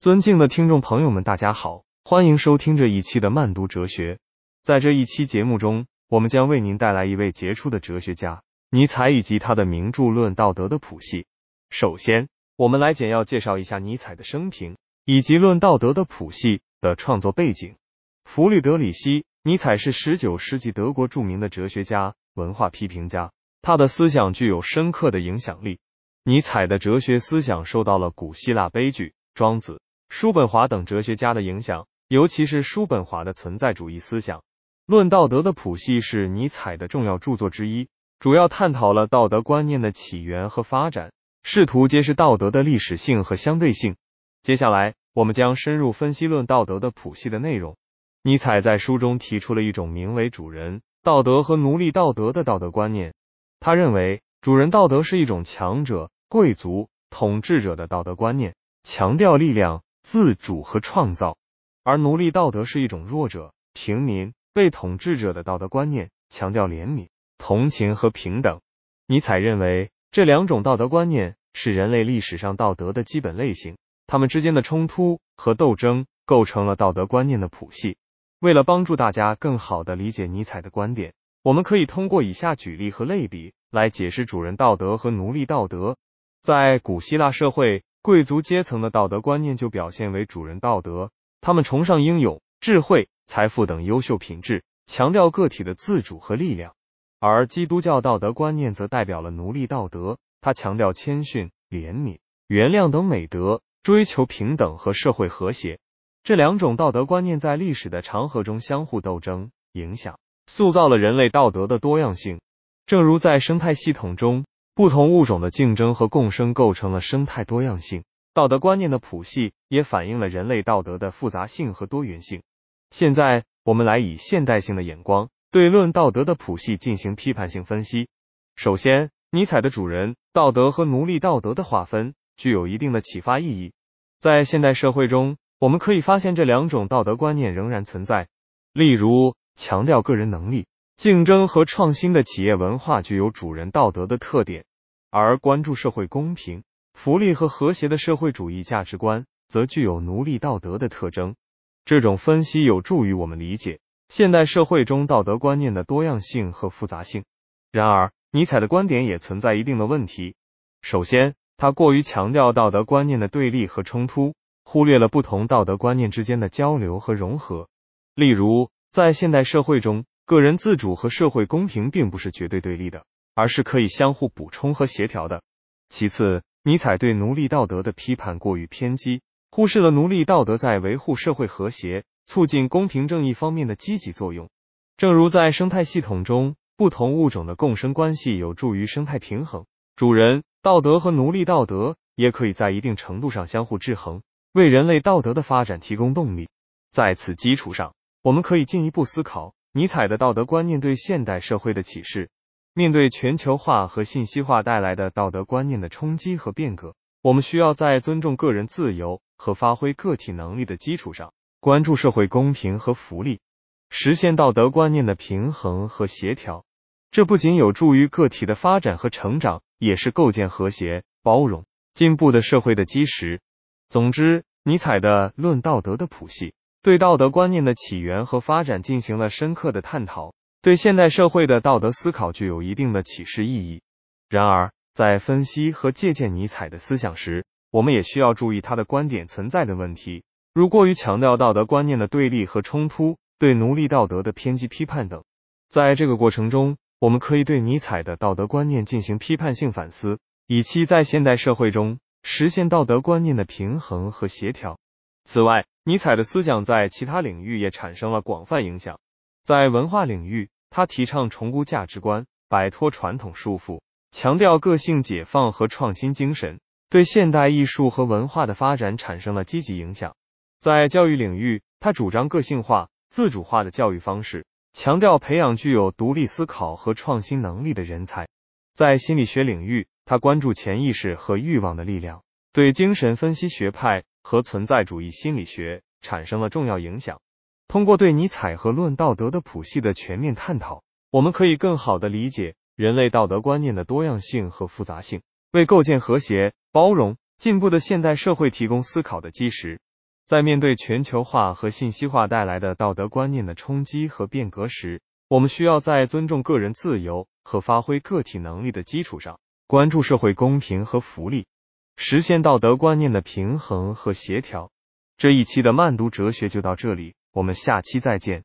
尊敬的听众朋友们，大家好，欢迎收听这一期的慢读哲学。在这一期节目中，我们将为您带来一位杰出的哲学家尼采以及他的名著《论道德》的谱系。首先，我们来简要介绍一下尼采的生平以及《论道德》的谱系的创作背景。弗里德里希·尼采是十九世纪德国著名的哲学家、文化批评家，他的思想具有深刻的影响力。尼采的哲学思想受到了古希腊悲剧、庄子。叔本华等哲学家的影响，尤其是叔本华的存在主义思想，《论道德》的谱系是尼采的重要著作之一，主要探讨了道德观念的起源和发展，试图揭示道德的历史性和相对性。接下来，我们将深入分析《论道德》的谱系的内容。尼采在书中提出了一种名为“主人道德”和“奴隶道德”的道德观念。他认为，主人道德是一种强者、贵族、统治者的道德观念，强调力量。自主和创造，而奴隶道德是一种弱者、平民、被统治者的道德观念，强调怜悯、同情和平等。尼采认为，这两种道德观念是人类历史上道德的基本类型，他们之间的冲突和斗争构成了道德观念的谱系。为了帮助大家更好的理解尼采的观点，我们可以通过以下举例和类比来解释主人道德和奴隶道德。在古希腊社会。贵族阶层的道德观念就表现为主人道德，他们崇尚英勇、智慧、财富等优秀品质，强调个体的自主和力量；而基督教道德观念则代表了奴隶道德，它强调谦逊、怜悯、原谅等美德，追求平等和社会和谐。这两种道德观念在历史的长河中相互斗争、影响，塑造了人类道德的多样性。正如在生态系统中。不同物种的竞争和共生构成了生态多样性。道德观念的谱系也反映了人类道德的复杂性和多元性。现在，我们来以现代性的眼光对《论道德》的谱系进行批判性分析。首先，尼采的主人道德和奴隶道德的划分具有一定的启发意义。在现代社会中，我们可以发现这两种道德观念仍然存在。例如，强调个人能力、竞争和创新的企业文化具有主人道德的特点。而关注社会公平、福利和和谐的社会主义价值观，则具有奴隶道德的特征。这种分析有助于我们理解现代社会中道德观念的多样性和复杂性。然而，尼采的观点也存在一定的问题。首先，他过于强调道德观念的对立和冲突，忽略了不同道德观念之间的交流和融合。例如，在现代社会中，个人自主和社会公平并不是绝对对立的。而是可以相互补充和协调的。其次，尼采对奴隶道德的批判过于偏激，忽视了奴隶道德在维护社会和谐、促进公平正义方面的积极作用。正如在生态系统中，不同物种的共生关系有助于生态平衡，主人道德和奴隶道德也可以在一定程度上相互制衡，为人类道德的发展提供动力。在此基础上，我们可以进一步思考尼采的道德观念对现代社会的启示。面对全球化和信息化带来的道德观念的冲击和变革，我们需要在尊重个人自由和发挥个体能力的基础上，关注社会公平和福利，实现道德观念的平衡和协调。这不仅有助于个体的发展和成长，也是构建和谐、包容、进步的社会的基石。总之，尼采的《论道德》的谱系对道德观念的起源和发展进行了深刻的探讨。对现代社会的道德思考具有一定的启示意义。然而，在分析和借鉴尼采的思想时，我们也需要注意他的观点存在的问题，如过于强调道德观念的对立和冲突，对奴隶道德的偏激批判等。在这个过程中，我们可以对尼采的道德观念进行批判性反思，以期在现代社会中实现道德观念的平衡和协调。此外，尼采的思想在其他领域也产生了广泛影响。在文化领域，他提倡重估价值观，摆脱传统束缚，强调个性解放和创新精神，对现代艺术和文化的发展产生了积极影响。在教育领域，他主张个性化、自主化的教育方式，强调培养具有独立思考和创新能力的人才。在心理学领域，他关注潜意识和欲望的力量，对精神分析学派和存在主义心理学产生了重要影响。通过对尼采和《论道德》的谱系的全面探讨，我们可以更好的理解人类道德观念的多样性和复杂性，为构建和谐、包容、进步的现代社会提供思考的基石。在面对全球化和信息化带来的道德观念的冲击和变革时，我们需要在尊重个人自由和发挥个体能力的基础上，关注社会公平和福利，实现道德观念的平衡和协调。这一期的慢读哲学就到这里，我们下期再见。